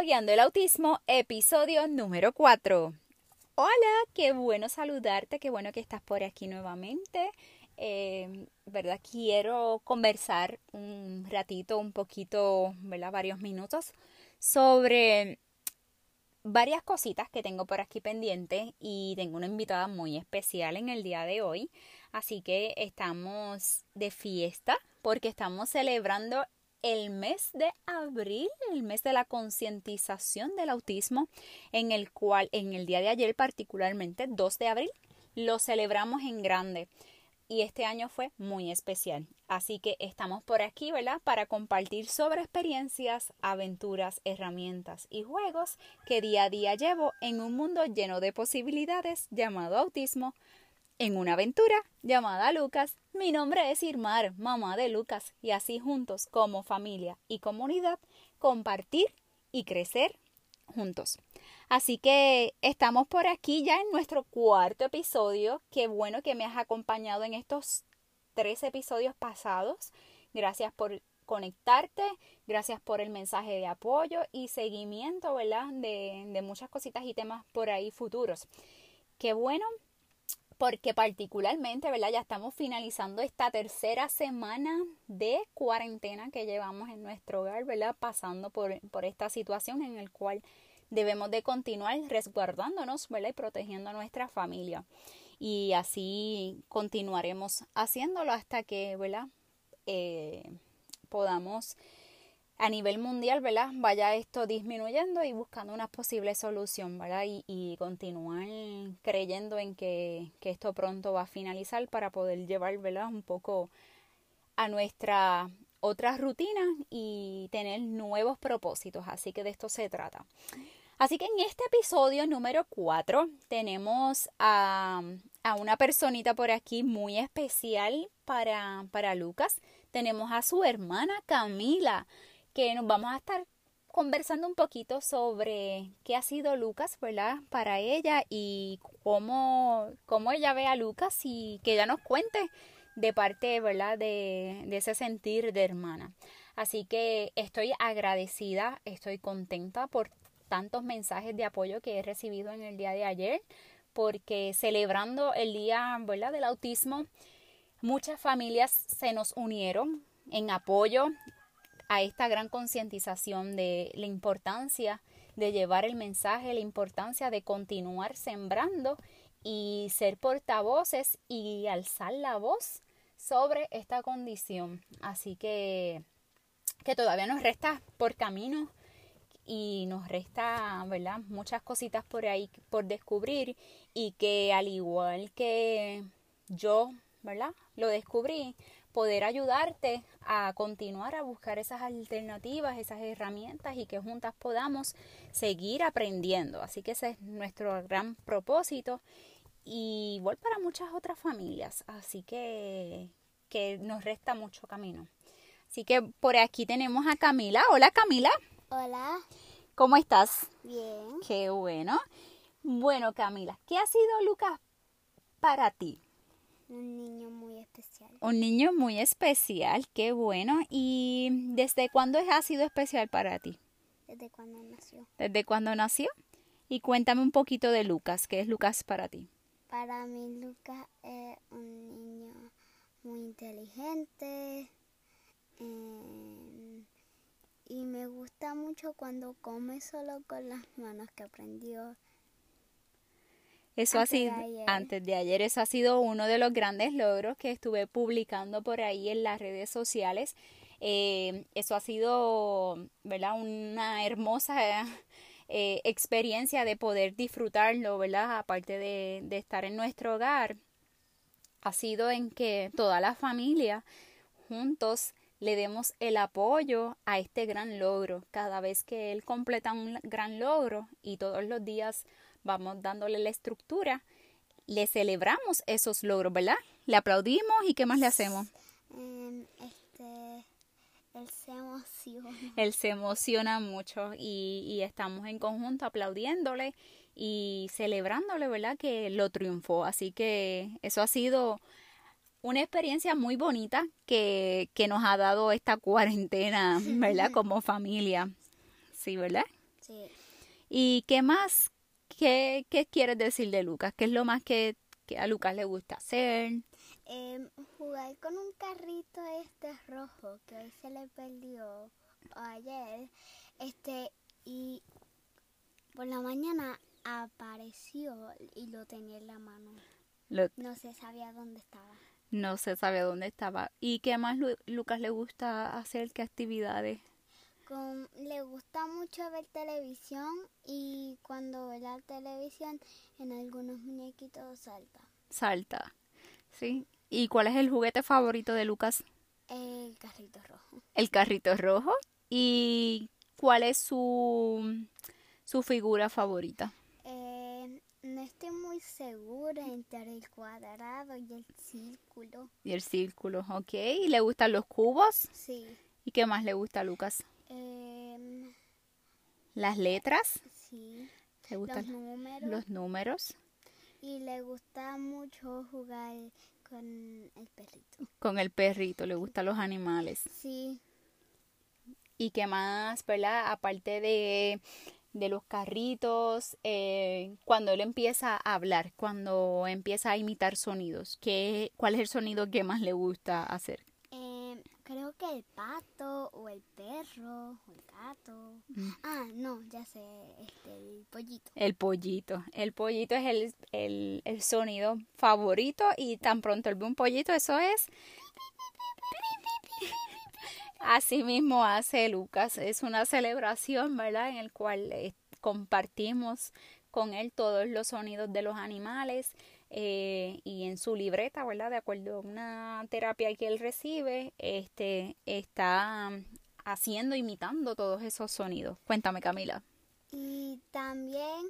Dialogueando el Autismo, episodio número 4. Hola, qué bueno saludarte, qué bueno que estás por aquí nuevamente. Eh, ¿Verdad? Quiero conversar un ratito, un poquito, ¿verdad? Varios minutos sobre varias cositas que tengo por aquí pendientes y tengo una invitada muy especial en el día de hoy. Así que estamos de fiesta porque estamos celebrando el mes de abril, el mes de la concientización del autismo, en el cual en el día de ayer particularmente, 2 de abril, lo celebramos en grande. Y este año fue muy especial. Así que estamos por aquí, ¿verdad? Para compartir sobre experiencias, aventuras, herramientas y juegos que día a día llevo en un mundo lleno de posibilidades llamado autismo en una aventura llamada Lucas. Mi nombre es Irmar, mamá de Lucas, y así juntos, como familia y comunidad, compartir y crecer juntos. Así que estamos por aquí ya en nuestro cuarto episodio. Qué bueno que me has acompañado en estos tres episodios pasados. Gracias por conectarte, gracias por el mensaje de apoyo y seguimiento, ¿verdad? De, muchas cositas y temas por ahí futuros. Qué bueno porque particularmente, ¿verdad? Ya estamos finalizando esta tercera semana de cuarentena que llevamos en nuestro hogar, ¿verdad? Pasando por, por esta situación en la cual debemos de continuar resguardándonos, ¿verdad? Y protegiendo a nuestra familia. Y así continuaremos haciéndolo hasta que, ¿verdad? Eh, podamos a nivel mundial, ¿verdad? Vaya esto disminuyendo y buscando una posible solución, ¿verdad? Y, y continuar creyendo en que, que, esto pronto va a finalizar para poder llevar, ¿verdad? Un poco a nuestra otra rutina y tener nuevos propósitos. Así que de esto se trata. Así que en este episodio número 4 tenemos a, a una personita por aquí muy especial para, para Lucas. Tenemos a su hermana Camila que nos vamos a estar conversando un poquito sobre qué ha sido Lucas, ¿verdad? Para ella y cómo, cómo ella ve a Lucas y que ella nos cuente de parte, ¿verdad? De, de ese sentir de hermana. Así que estoy agradecida, estoy contenta por tantos mensajes de apoyo que he recibido en el día de ayer, porque celebrando el día, ¿verdad? Del autismo, muchas familias se nos unieron en apoyo a esta gran concientización de la importancia de llevar el mensaje, la importancia de continuar sembrando y ser portavoces y alzar la voz sobre esta condición. Así que, que todavía nos resta por camino y nos resta, ¿verdad? Muchas cositas por ahí por descubrir y que al igual que yo, ¿verdad? Lo descubrí, poder ayudarte a continuar a buscar esas alternativas, esas herramientas y que juntas podamos seguir aprendiendo. Así que ese es nuestro gran propósito y igual para muchas otras familias. Así que, que nos resta mucho camino. Así que por aquí tenemos a Camila. Hola Camila. Hola. ¿Cómo estás? Bien. Qué bueno. Bueno Camila, ¿qué ha sido Lucas para ti? Un niño muy especial. Un niño muy especial, qué bueno. ¿Y desde cuándo ha sido especial para ti? Desde cuando nació. ¿Desde cuándo nació? Y cuéntame un poquito de Lucas. ¿Qué es Lucas para ti? Para mí Lucas es un niño muy inteligente. Eh, y me gusta mucho cuando come solo con las manos que aprendió eso antes ha sido de antes de ayer, eso ha sido uno de los grandes logros que estuve publicando por ahí en las redes sociales. Eh, eso ha sido, ¿verdad? Una hermosa eh, experiencia de poder disfrutarlo, ¿verdad? Aparte de, de estar en nuestro hogar, ha sido en que toda la familia juntos le demos el apoyo a este gran logro. Cada vez que él completa un gran logro y todos los días vamos dándole la estructura, le celebramos esos logros, ¿verdad? Le aplaudimos y ¿qué más le hacemos? Eh, este, él se emociona. Él se emociona mucho y, y estamos en conjunto aplaudiéndole y celebrándole, ¿verdad? Que lo triunfó. Así que eso ha sido una experiencia muy bonita que, que nos ha dado esta cuarentena, ¿verdad? Como familia. Sí, ¿verdad? Sí. ¿Y qué más? ¿Qué, qué quieres decir de Lucas? ¿Qué es lo más que, que a Lucas le gusta hacer? Em, jugar con un carrito este rojo que hoy se le perdió ayer. Este, y por la mañana apareció y lo tenía en la mano. Lo- No se sabía dónde estaba. no se sabe dónde estaba. ¿Y qué más Lu- Lucas le gusta hacer? ¿Qué actividades? Con, le gusta mucho ver televisión y cuando ve la televisión en algunos muñequitos salta. Salta. ¿Sí? ¿Y cuál es el juguete favorito de Lucas? El carrito rojo. El carrito rojo. ¿Y cuál es su, su figura favorita? Eh, no estoy muy segura entre el cuadrado y el círculo. Y el círculo, ¿ok? ¿Y le gustan los cubos? Sí. ¿Y qué más le gusta a Lucas? Em, Las letras. sí. ¿Le Los gustan números. los números? Y le gusta mucho jugar con el perrito. Con el perrito, le gustan los animales. Sí. ¿Y qué más, verdad? Aparte de, de los carritos, eh, cuando él empieza a hablar, cuando empieza a imitar sonidos, ¿qué, ¿cuál es el sonido que más le gusta hacer? Creo que el pato o el perro o el gato. Mm. Ah, no, ya sé, este, el pollito. El pollito. El pollito es el, el, el sonido favorito y tan pronto él ve un pollito, eso es... Así mismo hace Lucas. Es una celebración, ¿verdad? En el cual eh, compartimos con él todos los sonidos de los animales eh, y en su libreta, ¿verdad? De acuerdo a una terapia que él recibe, este está mm, haciendo, imitando todos esos sonidos. Cuéntame, Camila. Y también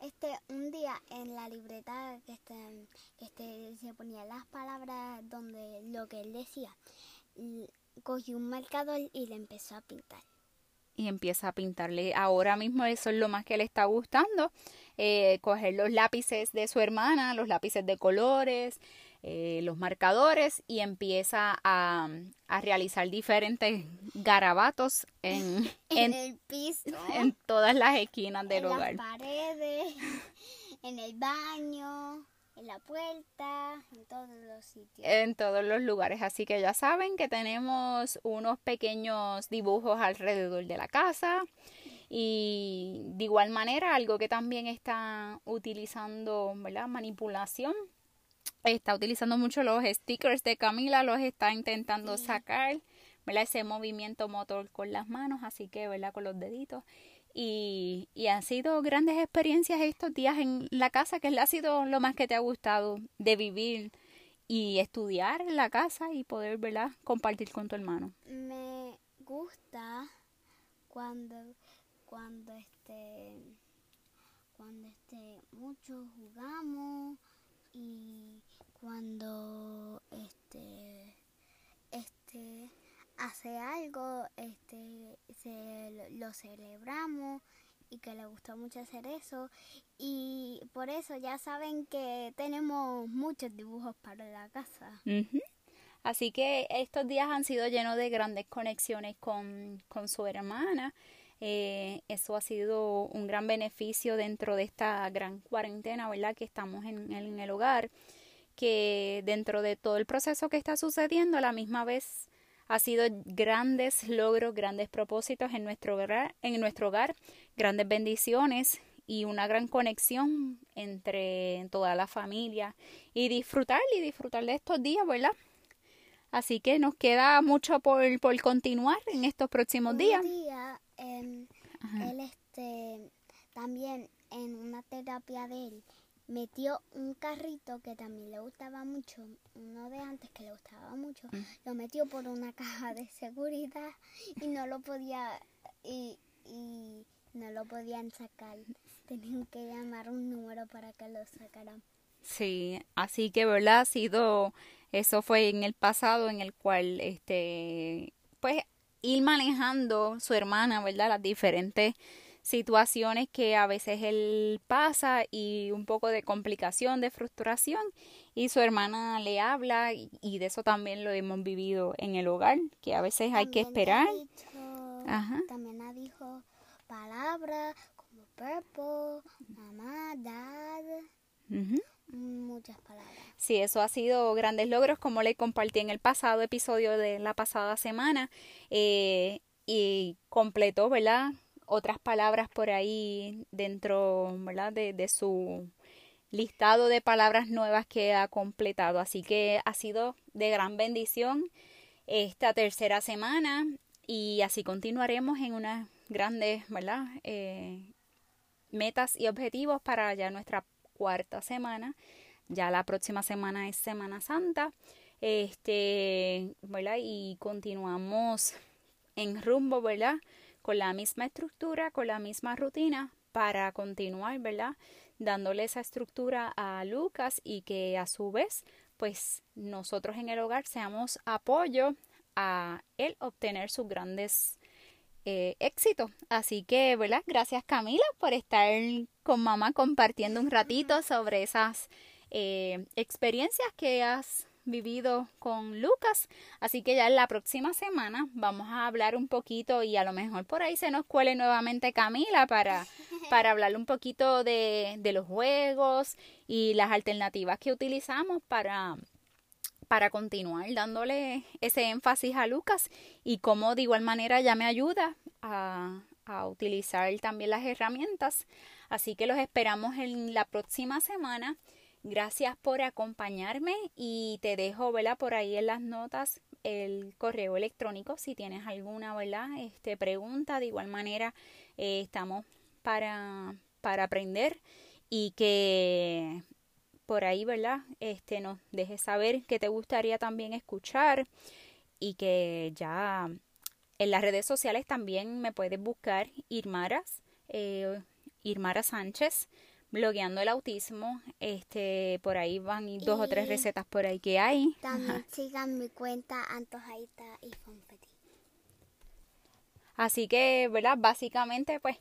este un día en la libreta que este, este se ponía las palabras donde lo que él decía. y Cogió un marcador y le empezó a pintar. Y empieza a pintarle. Ahora mismo eso es lo más que le está gustando. Eh, coger los lápices de su hermana, los lápices de colores, eh, los marcadores y empieza a, a realizar diferentes garabatos en, En, en, el piso, en todas las esquinas del en hogar. las paredes, en el baño, en la puerta, en todos los sitios. en todos los lugares. Así que ya saben que tenemos unos pequeños dibujos alrededor de la casa. Y de igual manera, algo que también está utilizando, ¿verdad? Manipulación. Está utilizando mucho los stickers de Camila, los está intentando Sí. sacar, ¿verdad? Ese movimiento motor con las manos, así que, ¿verdad? Con los deditos. Y, y han sido grandes experiencias estos días en la casa, que ha sido lo más que te ha gustado de vivir y estudiar en la casa y poder, ¿verdad? Compartir con tu hermano. Me gusta cuando cuando este cuando este mucho jugamos y cuando este este hace algo este lo, celebramos y que le gusta mucho hacer eso y por eso ya saben que tenemos muchos dibujos para la casa. Así que estos días han sido llenos de grandes conexiones con, con su hermana. Eh, eso ha sido un gran beneficio dentro de esta gran cuarentena, ¿verdad? Que estamos en, en el hogar, que dentro de todo el proceso que está sucediendo, a la misma vez ha sido grandes logros, grandes propósitos en nuestro hogar, en nuestro hogar, grandes bendiciones y una gran conexión entre toda la familia y disfrutar y disfrutar de estos días, ¿verdad? Así que nos queda mucho por, por continuar en estos próximos Un días. día, él este también en una terapia de él metió un carrito que también le gustaba mucho, uno de antes que le gustaba mucho, Mm. lo metió por una caja de seguridad y no lo podía y, y no lo podían sacar. Tenían que llamar un número para que lo sacaran. Sí, así que, ¿verdad? Ha sido, eso fue en el pasado en el cual, este, pues, ir manejando su hermana, ¿verdad? Las diferentes situaciones que a veces él pasa y un poco de complicación, de frustración y su hermana le habla y, de eso también lo hemos vivido en el hogar, que a veces hay que esperar. dicho- Ajá. También ha dicho palabras como purple, mamá, dad, muchas palabras. Sí, eso ha sido grandes logros, como le compartí en el pasado episodio de la pasada semana. eh, y completó, ¿verdad? Otras palabras por ahí dentro. De, su listado de palabras nuevas que ha completado. Así que ha sido de gran bendición esta tercera semana y así continuaremos en unas grandes. Eh, metas y objetivos para ya nuestra cuarta semana. Ya la próxima semana es Semana Santa. Este. Y continuamos en rumbo, ¿verdad? Con la misma estructura, con la misma rutina para continuar, ¿verdad? Dándole esa estructura a Lucas y que a su vez, pues nosotros en el hogar seamos apoyo a él obtener sus grandes eh, éxitos. Así que, ¿verdad? Gracias Camila por estar con mamá compartiendo un ratito sobre esas eh, experiencias que has vivido con Lucas. Así que ya en la próxima semana vamos a hablar un poquito y a lo mejor por ahí se nos cuele nuevamente Camila para, para hablar un poquito de, de los juegos y las alternativas que utilizamos para, para continuar dándole ese énfasis a Lucas y cómo de igual manera ya me ayuda a, a utilizar también las herramientas. Así que los esperamos en la próxima semana. Gracias por acompañarme y te dejo, ¿verdad? Por ahí en las notas el correo electrónico si tienes alguna, ¿verdad? Este, pregunta. De igual manera, eh, estamos para, para aprender y que por ahí, ¿verdad? Este, nos dejes saber que te gustaría también escuchar y que ya en las redes sociales también me puedes buscar Irmaras, eh, Irmara Sánchez blogueando el autismo. Este, por ahí van dos o tres recetas por ahí que hay. También sigan mi cuenta Antojadita y Fonfeti. Así que, ¿verdad? Básicamente, pues,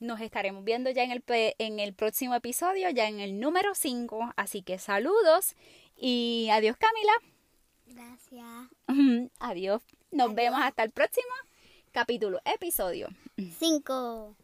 nos estaremos viendo ya en el, en el próximo episodio, ya en el número 5. Así que saludos y adiós, Camila. Gracias. Adiós. Nos vemos hasta el próximo capítulo, episodio. Cinco.